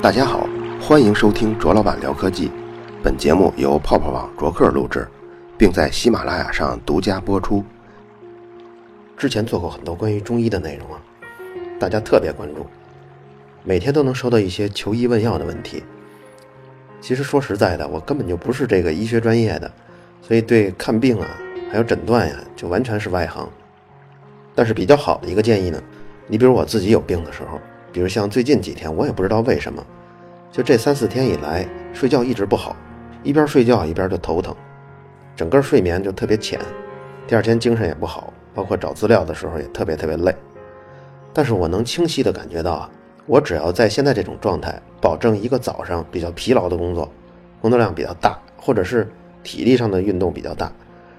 大家好，欢迎收听卓老板聊科技。本节目由泡泡网卓克录制，并在喜马拉雅上独家播出。之前做过很多关于中医的内容啊，大家特别关注，每天都能收到一些求医问药的问题。其实说实在的，我根本就不是这个医学专业的，所以对看病啊，还有诊断呀，就完全是外行。但是比较好的一个建议呢，你比如我自己有病的时候，比如像最近几天，我也不知道为什么，就这三四天以来睡觉一直不好，一边睡觉一边就头疼，整个睡眠就特别浅，第二天精神也不好，包括找资料的时候也特别特别累。但是我能清晰的感觉到啊。我只要在现在这种状态，保证一个早上比较疲劳的工作，工作量比较大，或者是体力上的运动比较大，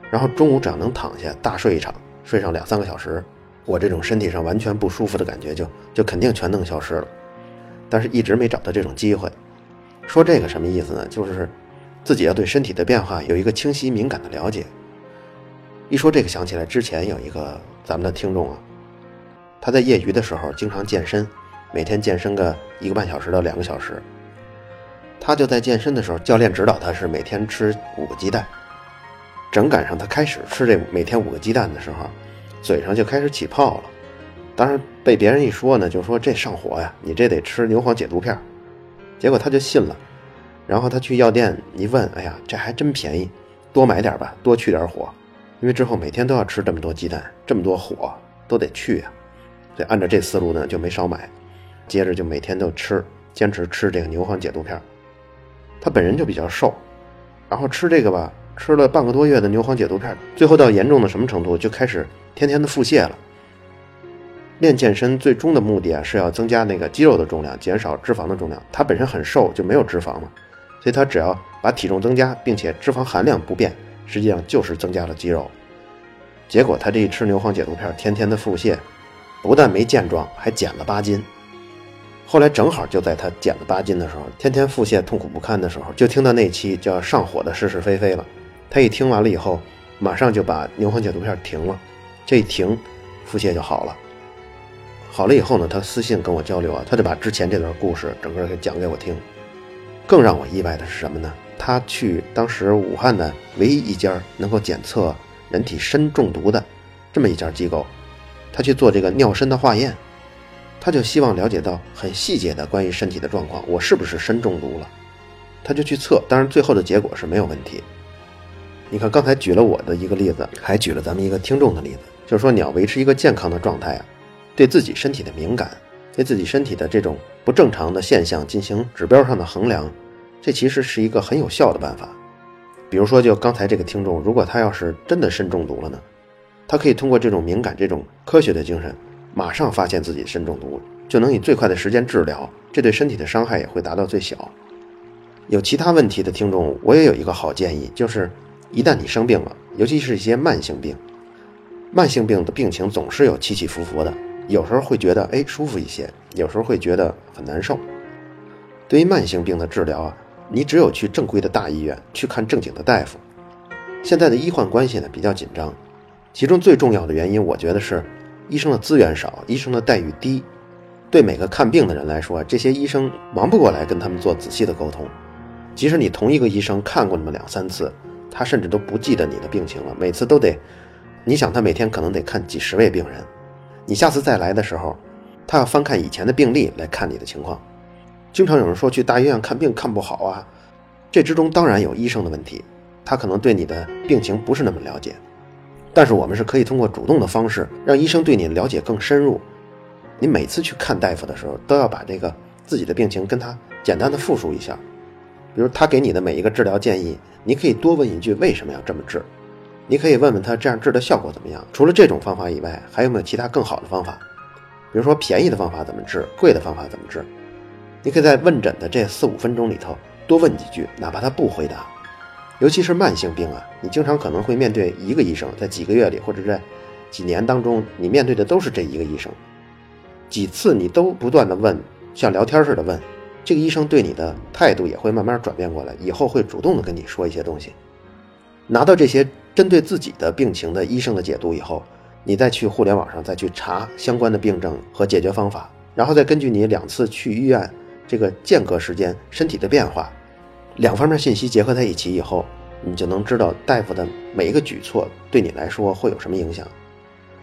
然后中午只要能躺下大睡一场，睡上两三个小时，我这种身体上完全不舒服的感觉就就肯定全能消失了。但是一直没找到这种机会。说这个什么意思呢？就是自己要对身体的变化有一个清晰敏感的了解。一说这个想起来，之前有一个咱们的听众啊，他在业余的时候经常健身。每天健身个一个半小时到两个小时，他就在健身的时候，教练指导他是每天吃五个鸡蛋。正赶上他开始吃这每天五个鸡蛋的时候，嘴上就开始起泡了。当然被别人一说呢，就说这上火呀，你这得吃牛黄解毒片。结果他就信了，然后他去药店一问，哎呀，这还真便宜，多买点吧，多去点火，因为之后每天都要吃这么多鸡蛋，这么多火都得去呀。所以按照这思路呢，就没少买。接着就每天都吃，坚持吃这个牛黄解毒片。他本人就比较瘦，然后吃这个吧，吃了半个多月的牛黄解毒片，最后到严重的什么程度，就开始天天的腹泻了。练健身最终的目的啊，是要增加那个肌肉的重量，减少脂肪的重量。他本身很瘦，就没有脂肪嘛，所以他只要把体重增加，并且脂肪含量不变，实际上就是增加了肌肉。结果他这一吃牛黄解毒片，天天的腹泻，不但没健壮，还减了八斤。后来正好就在他减了八斤的时候，天天腹泻痛苦不堪的时候，就听到那期叫上火的是是非非了。他一听完了以后，马上就把牛黄解毒片停了。这一停，腹泻就好了。好了以后呢，他私信跟我交流啊，他就把之前这段故事整个给讲给我听。更让我意外的是什么呢？他去当时武汉的唯一一家能够检测人体砷中毒的这么一家机构，他去做这个尿砷的化验。他就希望了解到很细节的关于身体的状况，我是不是砷中毒了？他就去测，当然最后的结果是没有问题。你看刚才举了我的一个例子，还举了咱们一个听众的例子，就是说你要维持一个健康的状态啊，对自己身体的敏感，对自己身体的这种不正常的现象进行指标上的衡量，这其实是一个很有效的办法。比如说，就刚才这个听众，如果他要是真的肾中毒了呢，他可以通过这种敏感、这种科学的精神。马上发现自己肾中毒，就能以最快的时间治疗，这对身体的伤害也会达到最小。有其他问题的听众，我也有一个好建议，就是一旦你生病了，尤其是一些慢性病，慢性病的病情总是有起起伏伏的，有时候会觉得哎舒服一些，有时候会觉得很难受。对于慢性病的治疗啊，你只有去正规的大医院去看正经的大夫。现在的医患关系呢比较紧张，其中最重要的原因，我觉得是。医生的资源少，医生的待遇低，对每个看病的人来说，这些医生忙不过来跟他们做仔细的沟通。即使你同一个医生看过那么两三次，他甚至都不记得你的病情了。每次都得，你想他每天可能得看几十位病人，你下次再来的时候，他要翻看以前的病历来看你的情况。经常有人说去大医院看病看不好啊，这之中当然有医生的问题，他可能对你的病情不是那么了解。但是我们是可以通过主动的方式，让医生对你了解更深入。你每次去看大夫的时候，都要把这个自己的病情跟他简单的复述一下。比如他给你的每一个治疗建议，你可以多问一句为什么要这么治。你可以问问他这样治的效果怎么样。除了这种方法以外，还有没有其他更好的方法？比如说便宜的方法怎么治，贵的方法怎么治？你可以在问诊的这四五分钟里头多问几句，哪怕他不回答。尤其是慢性病啊，你经常可能会面对一个医生，在几个月里或者在几年当中，你面对的都是这一个医生。几次你都不断的问，像聊天似的问，这个医生对你的态度也会慢慢转变过来，以后会主动的跟你说一些东西。拿到这些针对自己的病情的医生的解读以后，你再去互联网上再去查相关的病症和解决方法，然后再根据你两次去医院这个间隔时间身体的变化，两方面信息结合在一起以后，你就能知道大夫的每一个举措对你来说会有什么影响。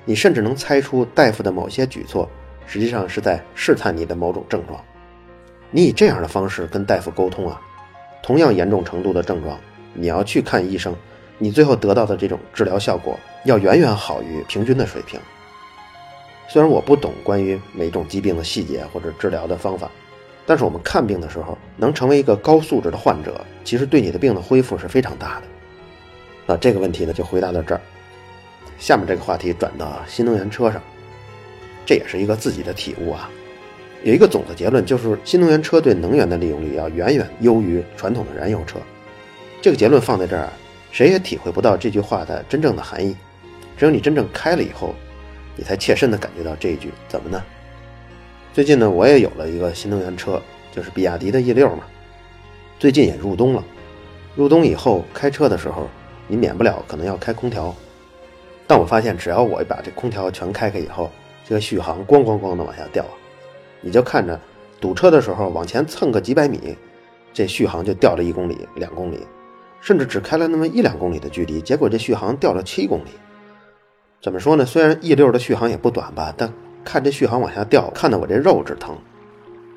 你甚至能猜出大夫的某些举措实际上是在试探你的某种症状。你以这样的方式跟大夫沟通啊，同样严重程度的症状，你要去看医生，你最后得到的这种治疗效果要远远好于平均的水平。虽然我不懂关于每种疾病的细节或者治疗的方法，但是我们看病的时候能成为一个高素质的患者，其实对你的病的恢复是非常大的。那这个问题呢，就回答到这儿。下面这个话题转到新能源车上，这也是一个自己的体悟啊。有一个总的结论，就是新能源车对能源的利用率要远远优于传统的燃油车。这个结论放在这儿啊，谁也体会不到这句话的真正的含义。只有你真正开了以后，你才切身的感觉到这一句。怎么呢？最近呢，我也有了一个新能源车，就是比亚迪的 E 六嘛。最近也入冬了，入冬以后开车的时候，你免不了可能要开空调。但我发现，只要我把这空调全开开以后，这个续航咣咣咣的往下掉啊。你就看着堵车的时候往前蹭个几百米，这续航就掉了一公里、两公里，甚至只开了那么一两公里的距离，结果这续航掉了七公里。怎么说呢？虽然 E 六的续航也不短吧，但看这续航往下掉，看得我这肉直疼。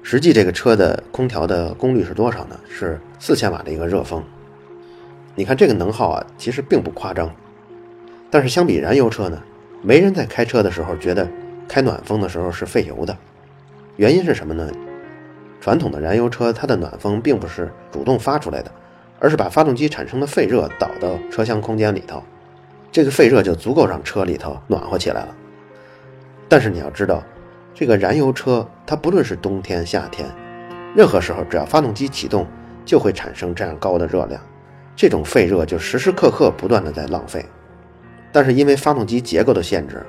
实际这个车的空调的功率是多少呢？是四千瓦的一个热风。你看这个能耗啊，其实并不夸张。但是相比燃油车呢，没人在开车的时候觉得开暖风的时候是费油的。原因是什么呢？传统的燃油车它的暖风并不是主动发出来的，而是把发动机产生的废热导到车厢空间里头，这个废热就足够让车里头暖和起来了。但是你要知道，这个燃油车它不论是冬天夏天，任何时候只要发动机启动，就会产生这样高的热量，这种废热就时时刻刻不断的在浪费。但是因为发动机结构的限制，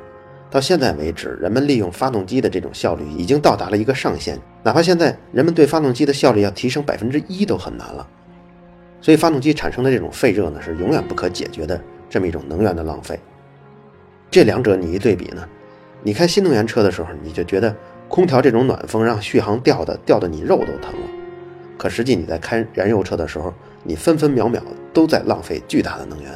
到现在为止，人们利用发动机的这种效率已经到达了一个上限。哪怕现在人们对发动机的效率要提升百分之一都很难了。所以发动机产生的这种废热呢，是永远不可解决的这么一种能源的浪费。这两者你一对比呢，你开新能源车的时候，你就觉得空调这种暖风让续航掉的掉的你肉都疼了。可实际你在开燃油车的时候，你分分秒秒都在浪费巨大的能源。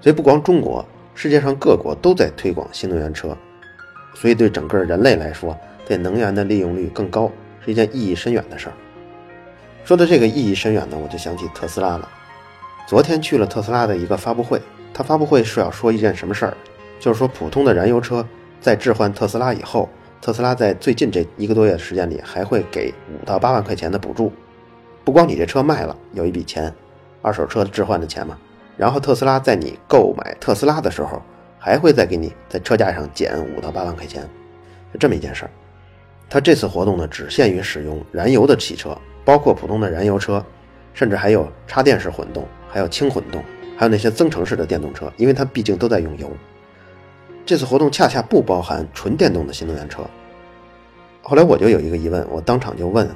所以，不光中国，世界上各国都在推广新能源车，所以对整个人类来说，对能源的利用率更高，是一件意义深远的事儿。说到这个意义深远呢，我就想起特斯拉了。昨天去了特斯拉的一个发布会，他发布会是要说一件什么事儿？就是说，普通的燃油车在置换特斯拉以后，特斯拉在最近这一个多月的时间里，还会给五到八万块钱的补助。不光你这车卖了有一笔钱，二手车置换的钱嘛。然后特斯拉在你购买特斯拉的时候，还会再给你在车价上减五到八万块钱，是这么一件事儿。它这次活动呢，只限于使用燃油的汽车，包括普通的燃油车，甚至还有插电式混动，还有轻混动，还有那些增程式的电动车，因为它毕竟都在用油。这次活动恰恰不包含纯电动的新能源车。后来我就有一个疑问，我当场就问：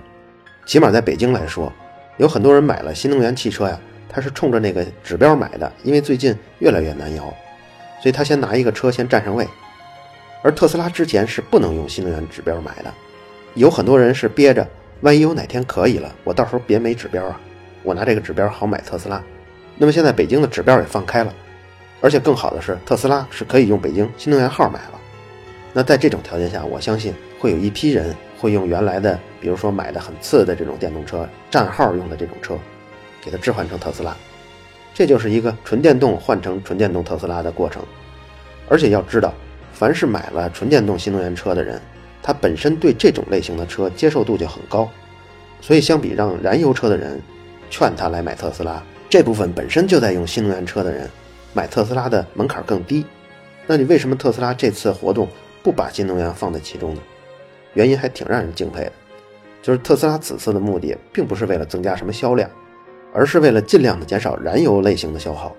起码在北京来说，有很多人买了新能源汽车呀。他是冲着那个指标买的，因为最近越来越难摇，所以他先拿一个车先占上位。而特斯拉之前是不能用新能源指标买的，有很多人是憋着，万一有哪天可以了，我到时候别没指标啊，我拿这个指标好买特斯拉。那么现在北京的指标也放开了，而且更好的是，特斯拉是可以用北京新能源号买了。那在这种条件下，我相信会有一批人会用原来的，比如说买的很次的这种电动车占号用的这种车。给它置换成特斯拉，这就是一个纯电动换成纯电动特斯拉的过程。而且要知道，凡是买了纯电动新能源车的人，他本身对这种类型的车接受度就很高。所以相比让燃油车的人劝他来买特斯拉，这部分本身就在用新能源车的人买特斯拉的门槛更低。那你为什么特斯拉这次活动不把新能源放在其中呢？原因还挺让人敬佩的，就是特斯拉此次的目的并不是为了增加什么销量。而是为了尽量的减少燃油类型的消耗，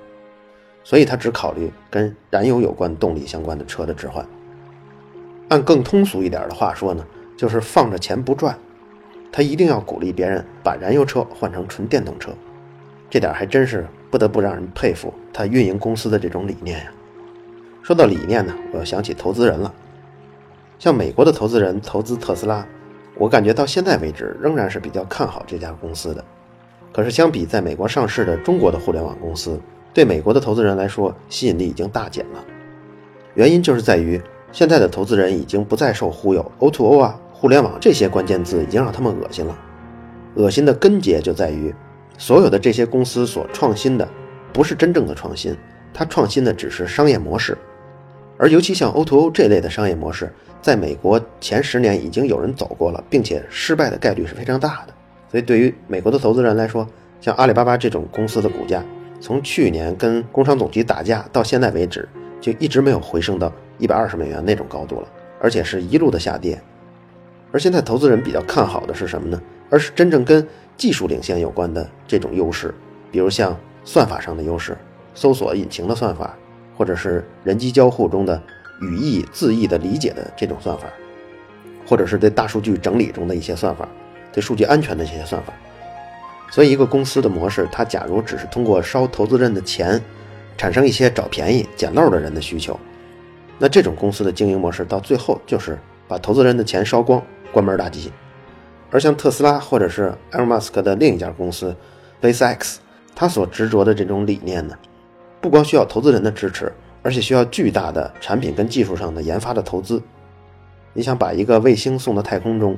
所以他只考虑跟燃油有关动力相关的车的置换。按更通俗一点的话说呢，就是放着钱不赚。他一定要鼓励别人把燃油车换成纯电动车，这点还真是不得不让人佩服他运营公司的这种理念呀。说到理念呢，我又想起投资人了。像美国的投资人投资特斯拉，我感觉到现在为止仍然是比较看好这家公司的。可是相比在美国上市的中国的互联网公司，对美国的投资人来说吸引力已经大减了。原因就是在于现在的投资人已经不再受忽悠，O2O o 啊、互联网这些关键字已经让他们恶心了。恶心的根结就在于，所有的这些公司所创新的不是真正的创新，它创新的只是商业模式。而尤其像 O2O 这类的商业模式，在美国前十年已经有人走过了，并且失败的概率是非常大的。所以对于美国的投资人来说，像阿里巴巴这种公司的股价，从去年跟工商总局打架到现在为止，就一直没有回升到一百二十美元那种高度了，而且是一路的下跌。而现在投资人比较看好的是什么呢？而是真正跟技术领先有关的这种优势，比如像算法上的优势，搜索引擎的算法。或者是人机交互中的语义字义的理解的这种算法，或者是对大数据整理中的一些算法，对数据安全的这些算法。所以，一个公司的模式，它假如只是通过烧投资人的钱，产生一些找便宜、捡漏的人的需求，那这种公司的经营模式到最后就是把投资人的钱烧光，关门大吉。而像特斯拉或者是埃隆·马斯克的另一家公司 SpaceX，他所执着的这种理念呢？不光需要投资人的支持，而且需要巨大的产品跟技术上的研发的投资。你想把一个卫星送到太空中，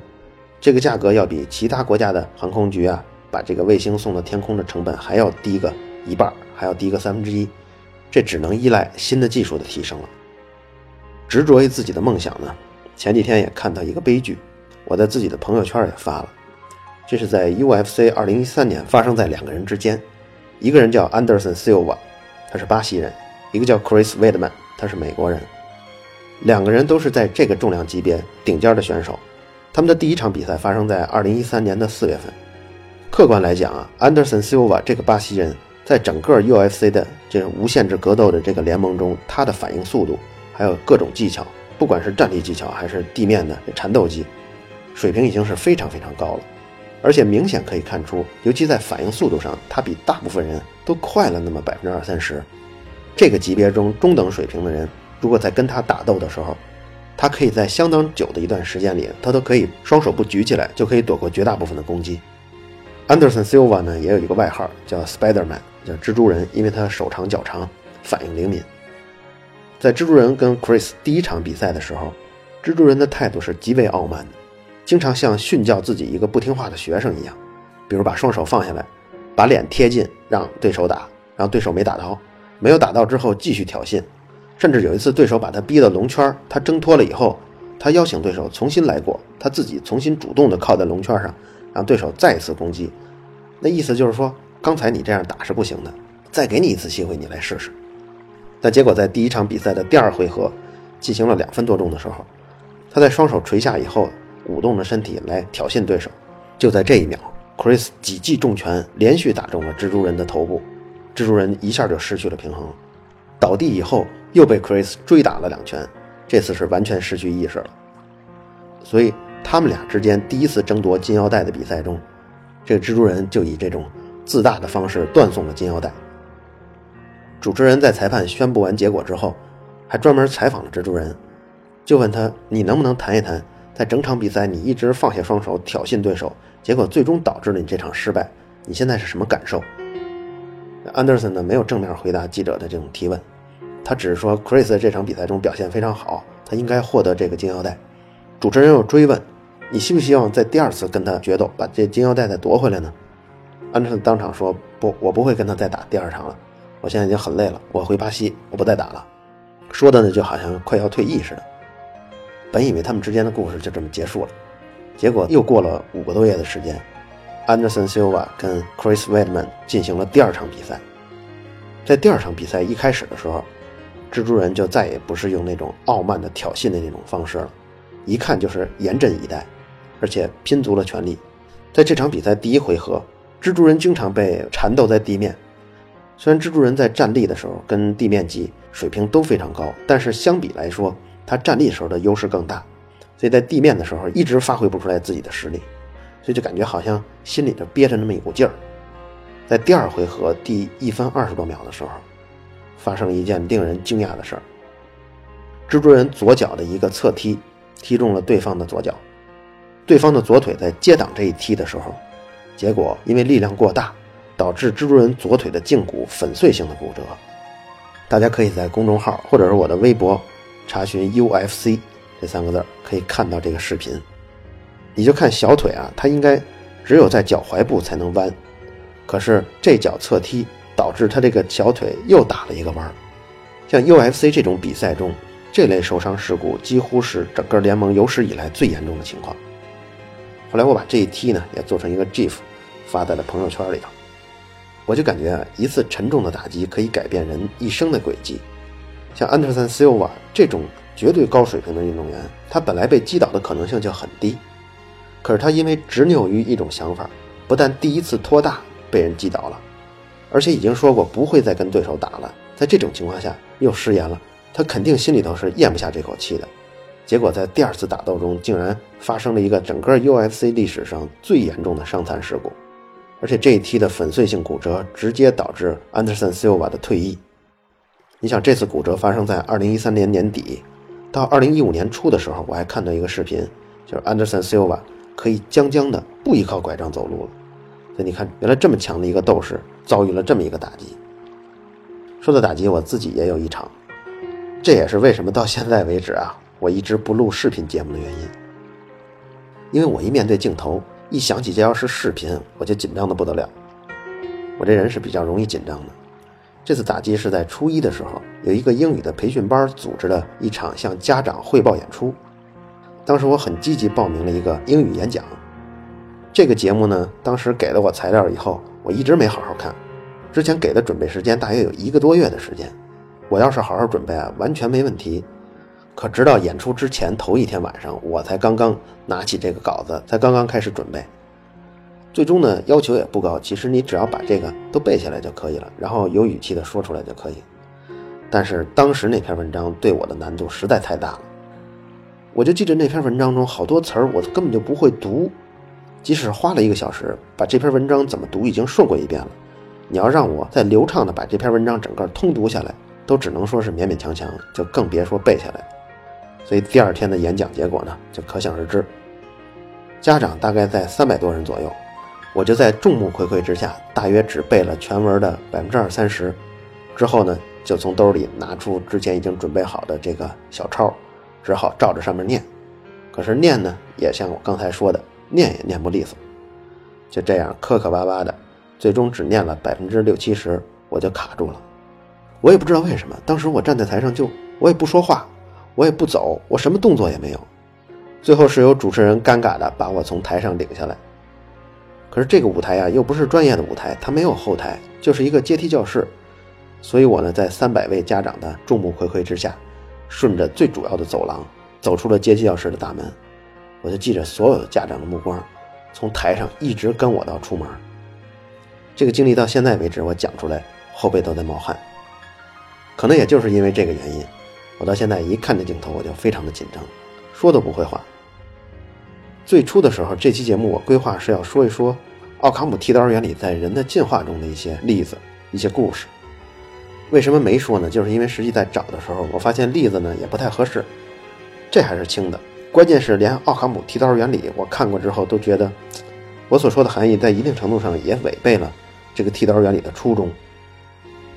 这个价格要比其他国家的航空局啊把这个卫星送到天空的成本还要低个一半，还要低个三分之一。这只能依赖新的技术的提升了。执着于自己的梦想呢？前几天也看到一个悲剧，我在自己的朋友圈也发了。这是在 UFC 2013年发生在两个人之间，一个人叫 Anderson Silva。他是巴西人，一个叫 Chris Weidman，他是美国人，两个人都是在这个重量级别顶尖的选手。他们的第一场比赛发生在2013年的4月份。客观来讲啊，Anderson Silva 这个巴西人在整个 UFC 的这无限制格斗的这个联盟中，他的反应速度还有各种技巧，不管是站立技巧还是地面的缠斗技，水平已经是非常非常高了。而且明显可以看出，尤其在反应速度上，他比大部分人都快了那么百分之二三十。这个级别中中等水平的人，如果在跟他打斗的时候，他可以在相当久的一段时间里，他都可以双手不举起来就可以躲过绝大部分的攻击。Anderson Silva 呢，也有一个外号叫 Spider-Man，叫蜘蛛人，因为他手长脚长，反应灵敏。在蜘蛛人跟 Chris 第一场比赛的时候，蜘蛛人的态度是极为傲慢的。经常像训教自己一个不听话的学生一样，比如把双手放下来，把脸贴近让对手打，让对手没打到，没有打到之后继续挑衅，甚至有一次对手把他逼到龙圈，他挣脱了以后，他邀请对手重新来过，他自己重新主动的靠在龙圈上，让对手再一次攻击，那意思就是说刚才你这样打是不行的，再给你一次机会你来试试。但结果在第一场比赛的第二回合进行了两分多钟的时候，他在双手垂下以后。鼓动着身体来挑衅对手，就在这一秒，Chris 几记重拳连续打中了蜘蛛人的头部，蜘蛛人一下就失去了平衡，倒地以后又被 Chris 追打了两拳，这次是完全失去意识了。所以他们俩之间第一次争夺金腰带的比赛中，这个蜘蛛人就以这种自大的方式断送了金腰带。主持人在裁判宣布完结果之后，还专门采访了蜘蛛人，就问他：“你能不能谈一谈？”在整场比赛，你一直放下双手挑衅对手，结果最终导致了你这场失败。你现在是什么感受？安德森呢？没有正面回答记者的这种提问，他只是说，Chris 在这场比赛中表现非常好，他应该获得这个金腰带。主持人又追问：“你希不希望在第二次跟他决斗，把这金腰带再夺回来呢？”安德森当场说：“不，我不会跟他再打第二场了。我现在已经很累了，我回巴西，我不再打了。”说的呢，就好像快要退役似的。本以为他们之间的故事就这么结束了，结果又过了五个多月的时间，Anderson Silva 跟 Chris Weidman 进行了第二场比赛。在第二场比赛一开始的时候，蜘蛛人就再也不是用那种傲慢的挑衅的那种方式了，一看就是严阵以待，而且拼足了全力。在这场比赛第一回合，蜘蛛人经常被缠斗在地面。虽然蜘蛛人在站立的时候跟地面级水平都非常高，但是相比来说，他站立时候的优势更大，所以在地面的时候一直发挥不出来自己的实力，所以就感觉好像心里头憋着那么一股劲儿。在第二回合第一分二十多秒的时候，发生一件令人惊讶的事儿蜘蛛人左脚的一个侧踢，踢中了对方的左脚。对方的左腿在接挡这一踢的时候，结果因为力量过大，导致蜘蛛人左腿的胫骨粉碎性的骨折。大家可以在公众号或者是我的微博查询 UFC 这三个字，可以看到这个视频。你就看小腿啊，它应该只有在脚踝部才能弯，可是这脚侧踢导致他这个小腿又打了一个弯。像 UFC 这种比赛中，这类受伤事故几乎是整个联盟有史以来最严重的情况。后来我把这一踢呢也做成一个 GIF，发在了朋友圈里头。我就感觉啊，一次沉重的打击可以改变人一生的轨迹。像安德森·西奥瓦这种绝对高水平的运动员，他本来被击倒的可能性就很低，可是他因为执拗于一种想法，不但第一次托大被人击倒了，而且已经说过不会再跟对手打了。在这种情况下又失言了，他肯定心里头是咽不下这口气的。结果在第二次打斗中，竟然发生了一个整个 UFC 历史上最严重的伤残事故。而且这一踢的粉碎性骨折，直接导致安德森·西奥瓦的退役。你想，这次骨折发生在2013年年底，到2015年初的时候，我还看到一个视频，就是安德森·西奥瓦可以将将的不依靠拐杖走路了。所以你看，原来这么强的一个斗士，遭遇了这么一个打击。说到打击，我自己也有一场，这也是为什么到现在为止啊，我一直不录视频节目的原因。因为我一面对镜头。一想起这要是视频，我就紧张的不得了。我这人是比较容易紧张的。这次打击是在初一的时候，有一个英语的培训班组织了一场向家长汇报演出。当时我很积极报名了一个英语演讲。这个节目呢，当时给了我材料以后，我一直没好好看。之前给的准备时间大约有一个多月的时间，我要是好好准备啊，完全没问题。可直到演出之前头一天晚上，我才刚刚拿起这个稿子，才刚刚开始准备。最终呢，要求也不高，其实你只要把这个都背下来就可以了，然后有语气的说出来就可以。但是当时那篇文章对我的难度实在太大了，我就记着那篇文章中好多词儿我根本就不会读，即使花了一个小时把这篇文章怎么读已经顺过一遍了，你要让我再流畅的把这篇文章整个通读下来，都只能说是勉勉强强，就更别说背下来了。所以第二天的演讲结果呢，就可想而知。家长大概在三百多人左右，我就在众目睽睽之下，大约只背了全文的百分之二三十。之后呢，就从兜里拿出之前已经准备好的这个小抄，只好照着上面念。可是念呢，也像我刚才说的，念也念不利索。就这样磕磕巴巴的，最终只念了百分之六七十，我就卡住了。我也不知道为什么，当时我站在台上就我也不说话。我也不走，我什么动作也没有。最后是由主持人尴尬的把我从台上领下来。可是这个舞台呀，又不是专业的舞台，它没有后台，就是一个阶梯教室。所以我呢，在三百位家长的众目睽睽之下，顺着最主要的走廊走出了阶梯教室的大门。我就记着所有的家长的目光，从台上一直跟我到出门。这个经历到现在为止，我讲出来后背都在冒汗。可能也就是因为这个原因。我到现在一看这镜头，我就非常的紧张，说都不会话。最初的时候，这期节目我规划是要说一说奥卡姆剃刀原理在人的进化中的一些例子、一些故事。为什么没说呢？就是因为实际在找的时候，我发现例子呢也不太合适。这还是轻的，关键是连奥卡姆剃刀原理我看过之后，都觉得我所说的含义在一定程度上也违背了这个剃刀原理的初衷。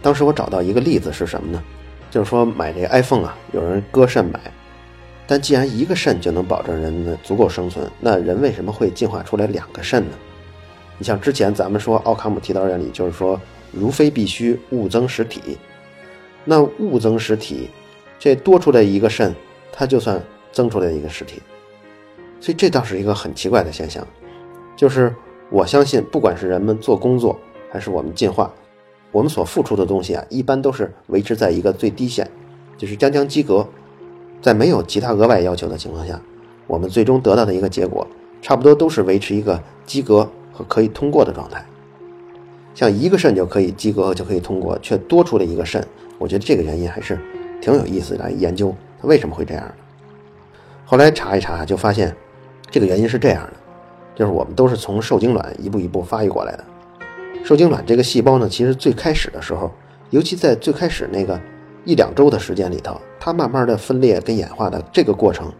当时我找到一个例子是什么呢？就是说买这 iPhone 啊，有人割肾买，但既然一个肾就能保证人的足够生存，那人为什么会进化出来两个肾呢？你像之前咱们说奥卡姆剃刀原理，就是说如非必须，勿增实体。那勿增实体，这多出来一个肾，它就算增出来一个实体。所以这倒是一个很奇怪的现象，就是我相信，不管是人们做工作，还是我们进化。我们所付出的东西啊，一般都是维持在一个最低线，就是将将及格，在没有其他额外要求的情况下，我们最终得到的一个结果，差不多都是维持一个及格和可以通过的状态。像一个肾就可以及格就可以通过，却多出了一个肾，我觉得这个原因还是挺有意思来研究它为什么会这样。后来查一查，就发现这个原因是这样的，就是我们都是从受精卵一步一步发育过来的。受精卵这个细胞呢，其实最开始的时候，尤其在最开始那个一两周的时间里头，它慢慢的分裂跟演化的这个过程，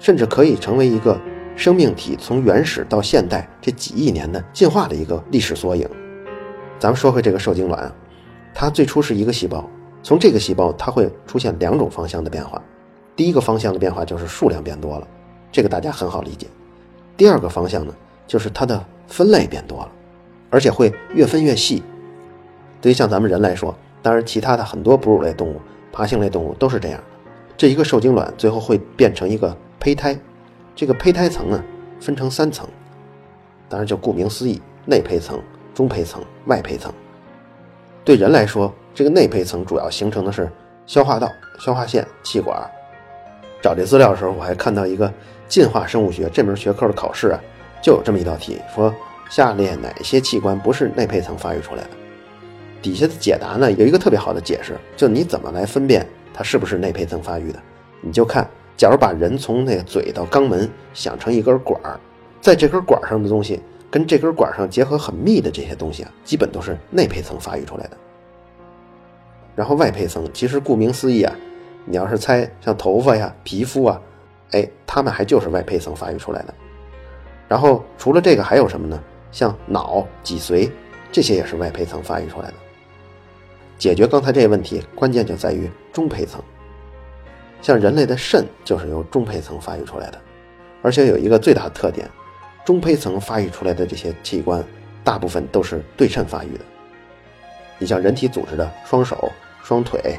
甚至可以成为一个生命体从原始到现代这几亿年的进化的一个历史缩影。咱们说回这个受精卵，它最初是一个细胞，从这个细胞它会出现两种方向的变化。第一个方向的变化就是数量变多了，这个大家很好理解。第二个方向呢，就是它的分类变多了，而且会越分越细。对于像咱们人来说，当然其他的很多哺乳类动物、爬行类动物都是这样的。这一个受精卵最后会变成一个胚胎，这个胚胎层呢分成三层，当然就顾名思义，内胚层。中胚层、外胚层，对人来说，这个内胚层主要形成的是消化道、消化腺、气管。找这资料的时候，我还看到一个进化生物学这门学科的考试啊，就有这么一道题，说下列哪些器官不是内胚层发育出来的？底下的解答呢，有一个特别好的解释，就你怎么来分辨它是不是内胚层发育的？你就看，假如把人从那个嘴到肛门想成一根管儿，在这根管上的东西。跟这根管上结合很密的这些东西啊，基本都是内胚层发育出来的。然后外胚层，其实顾名思义啊，你要是猜像头发呀、皮肤啊，哎，它们还就是外胚层发育出来的。然后除了这个还有什么呢？像脑、脊髓这些也是外胚层发育出来的。解决刚才这个问题，关键就在于中胚层。像人类的肾就是由中胚层发育出来的，而且有一个最大的特点。中胚层发育出来的这些器官，大部分都是对称发育的。你像人体组织的双手、双腿，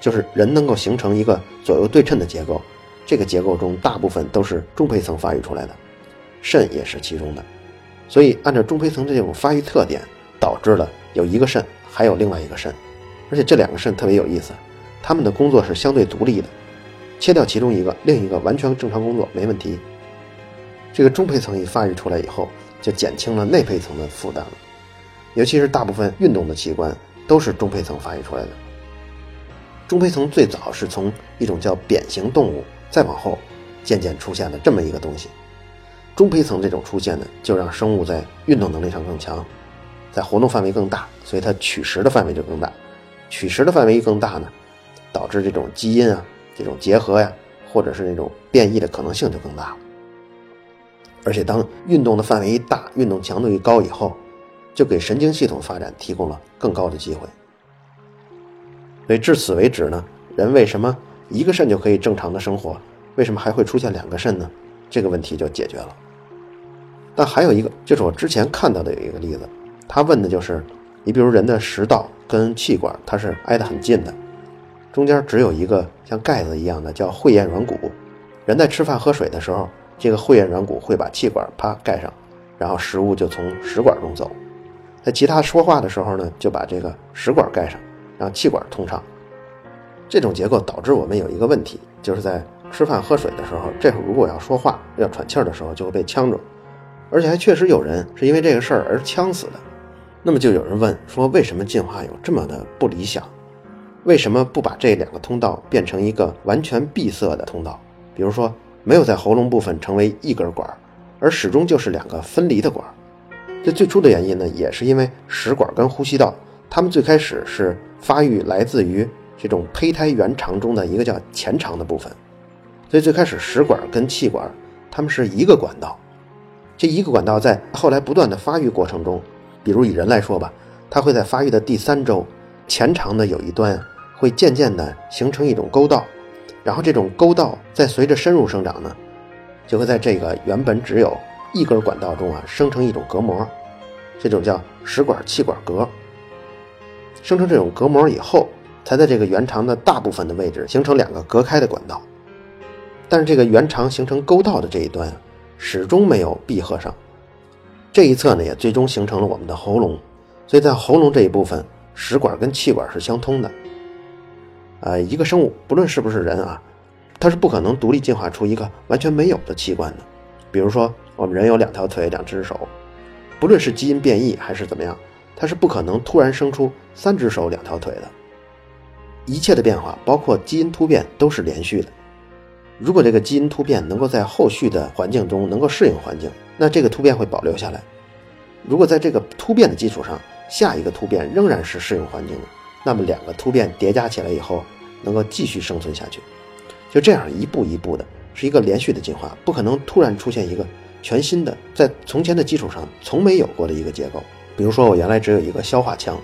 就是人能够形成一个左右对称的结构，这个结构中大部分都是中胚层发育出来的，肾也是其中的。所以，按照中胚层这种发育特点，导致了有一个肾，还有另外一个肾，而且这两个肾特别有意思，他们的工作是相对独立的，切掉其中一个，另一个完全正常工作没问题。这个中胚层一发育出来以后，就减轻了内胚层的负担了。尤其是大部分运动的器官都是中胚层发育出来的。中胚层最早是从一种叫扁形动物，再往后渐渐出现了这么一个东西。中胚层这种出现呢，就让生物在运动能力上更强，在活动范围更大，所以它取食的范围就更大。取食的范围一更大呢，导致这种基因啊、这种结合呀，或者是那种变异的可能性就更大了。而且，当运动的范围一大，运动强度一高以后，就给神经系统发展提供了更高的机会。所以至此为止呢，人为什么一个肾就可以正常的生活？为什么还会出现两个肾呢？这个问题就解决了。但还有一个，就是我之前看到的有一个例子，他问的就是，你比如人的食道跟气管它是挨得很近的，中间只有一个像盖子一样的叫会厌软骨，人在吃饭喝水的时候。这个会厌软骨会把气管啪盖上，然后食物就从食管中走。在其他说话的时候呢，就把这个食管盖上，让气管通畅。这种结构导致我们有一个问题，就是在吃饭喝水的时候，这会儿如果要说话要喘气儿的时候，就会被呛着，而且还确实有人是因为这个事儿而呛死的。那么就有人问说，为什么进化有这么的不理想？为什么不把这两个通道变成一个完全闭塞的通道？比如说。没有在喉咙部分成为一根管，而始终就是两个分离的管。这最初的原因呢，也是因为食管跟呼吸道，它们最开始是发育来自于这种胚胎原肠中的一个叫前肠的部分。所以最开始食管跟气管，它们是一个管道。这一个管道在后来不断的发育过程中，比如以人来说吧，它会在发育的第三周，前肠的有一端会渐渐的形成一种沟道。然后这种沟道在随着深入生长呢，就会在这个原本只有一根管道中啊生成一种隔膜，这种叫食管气管隔。生成这种隔膜以后，才在这个原肠的大部分的位置形成两个隔开的管道。但是这个原肠形成沟道的这一端始终没有闭合上，这一侧呢也最终形成了我们的喉咙。所以在喉咙这一部分，食管跟气管是相通的。呃，一个生物不论是不是人啊，它是不可能独立进化出一个完全没有的器官的。比如说，我们人有两条腿、两只手，不论是基因变异还是怎么样，它是不可能突然生出三只手、两条腿的。一切的变化，包括基因突变，都是连续的。如果这个基因突变能够在后续的环境中能够适应环境，那这个突变会保留下来。如果在这个突变的基础上，下一个突变仍然是适应环境的。那么两个突变叠加起来以后，能够继续生存下去。就这样一步一步的，是一个连续的进化，不可能突然出现一个全新的，在从前的基础上从没有过的一个结构。比如说，我原来只有一个消化腔，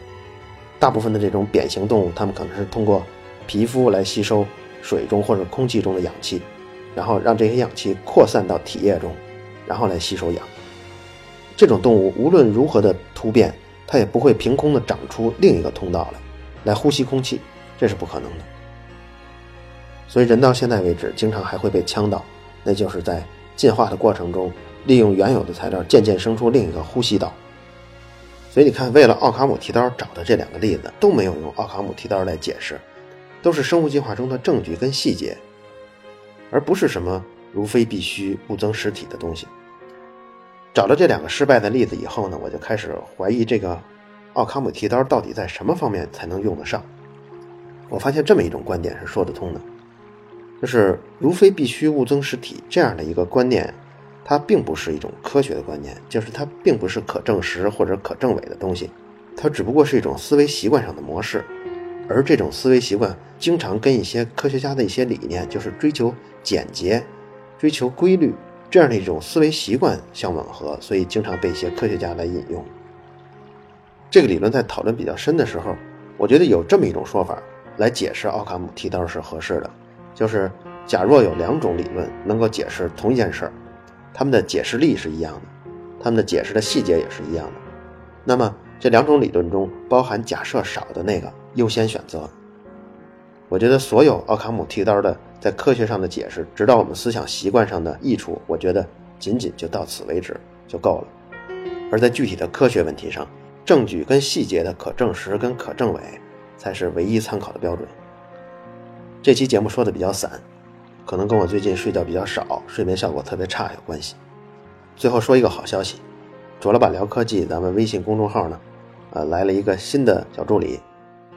大部分的这种扁形动物，它们可能是通过皮肤来吸收水中或者空气中的氧气，然后让这些氧气扩散到体液中，然后来吸收氧。这种动物无论如何的突变，它也不会凭空的长出另一个通道来，来呼吸空气，这是不可能的。所以人到现在为止，经常还会被呛到，那就是在进化的过程中，利用原有的材料渐渐生出另一个呼吸道。所以你看，为了奥卡姆剃刀找的这两个例子都没有用奥卡姆剃刀来解释，都是生物进化中的证据跟细节，而不是什么如非必须、勿增实体的东西。找了这两个失败的例子以后呢，我就开始怀疑这个奥卡姆剃刀到底在什么方面才能用得上。我发现这么一种观点是说得通的，就是如非必须、勿增实体这样的一个观念。它并不是一种科学的观念，就是它并不是可证实或者可证伪的东西，它只不过是一种思维习惯上的模式，而这种思维习惯经常跟一些科学家的一些理念，就是追求简洁、追求规律这样的一种思维习惯相吻合，所以经常被一些科学家来引用。这个理论在讨论比较深的时候，我觉得有这么一种说法来解释奥卡姆剃刀是合适的，就是假若有两种理论能够解释同一件事儿。他们的解释力是一样的，他们的解释的细节也是一样的。那么这两种理论中包含假设少的那个优先选择。我觉得所有奥卡姆剃刀的在科学上的解释，直到我们思想习惯上的益处，我觉得仅仅就到此为止就够了。而在具体的科学问题上，证据跟细节的可证实跟可证伪才是唯一参考的标准。这期节目说的比较散。可能跟我最近睡觉比较少，睡眠效果特别差有关系。最后说一个好消息，卓老板聊科技，咱们微信公众号呢，呃，来了一个新的小助理，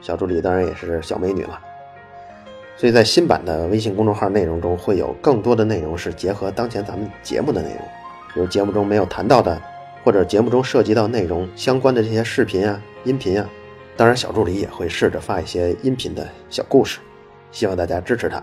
小助理当然也是小美女了。所以在新版的微信公众号内容中，会有更多的内容是结合当前咱们节目的内容，比如节目中没有谈到的，或者节目中涉及到内容相关的这些视频啊、音频啊。当然，小助理也会试着发一些音频的小故事，希望大家支持他。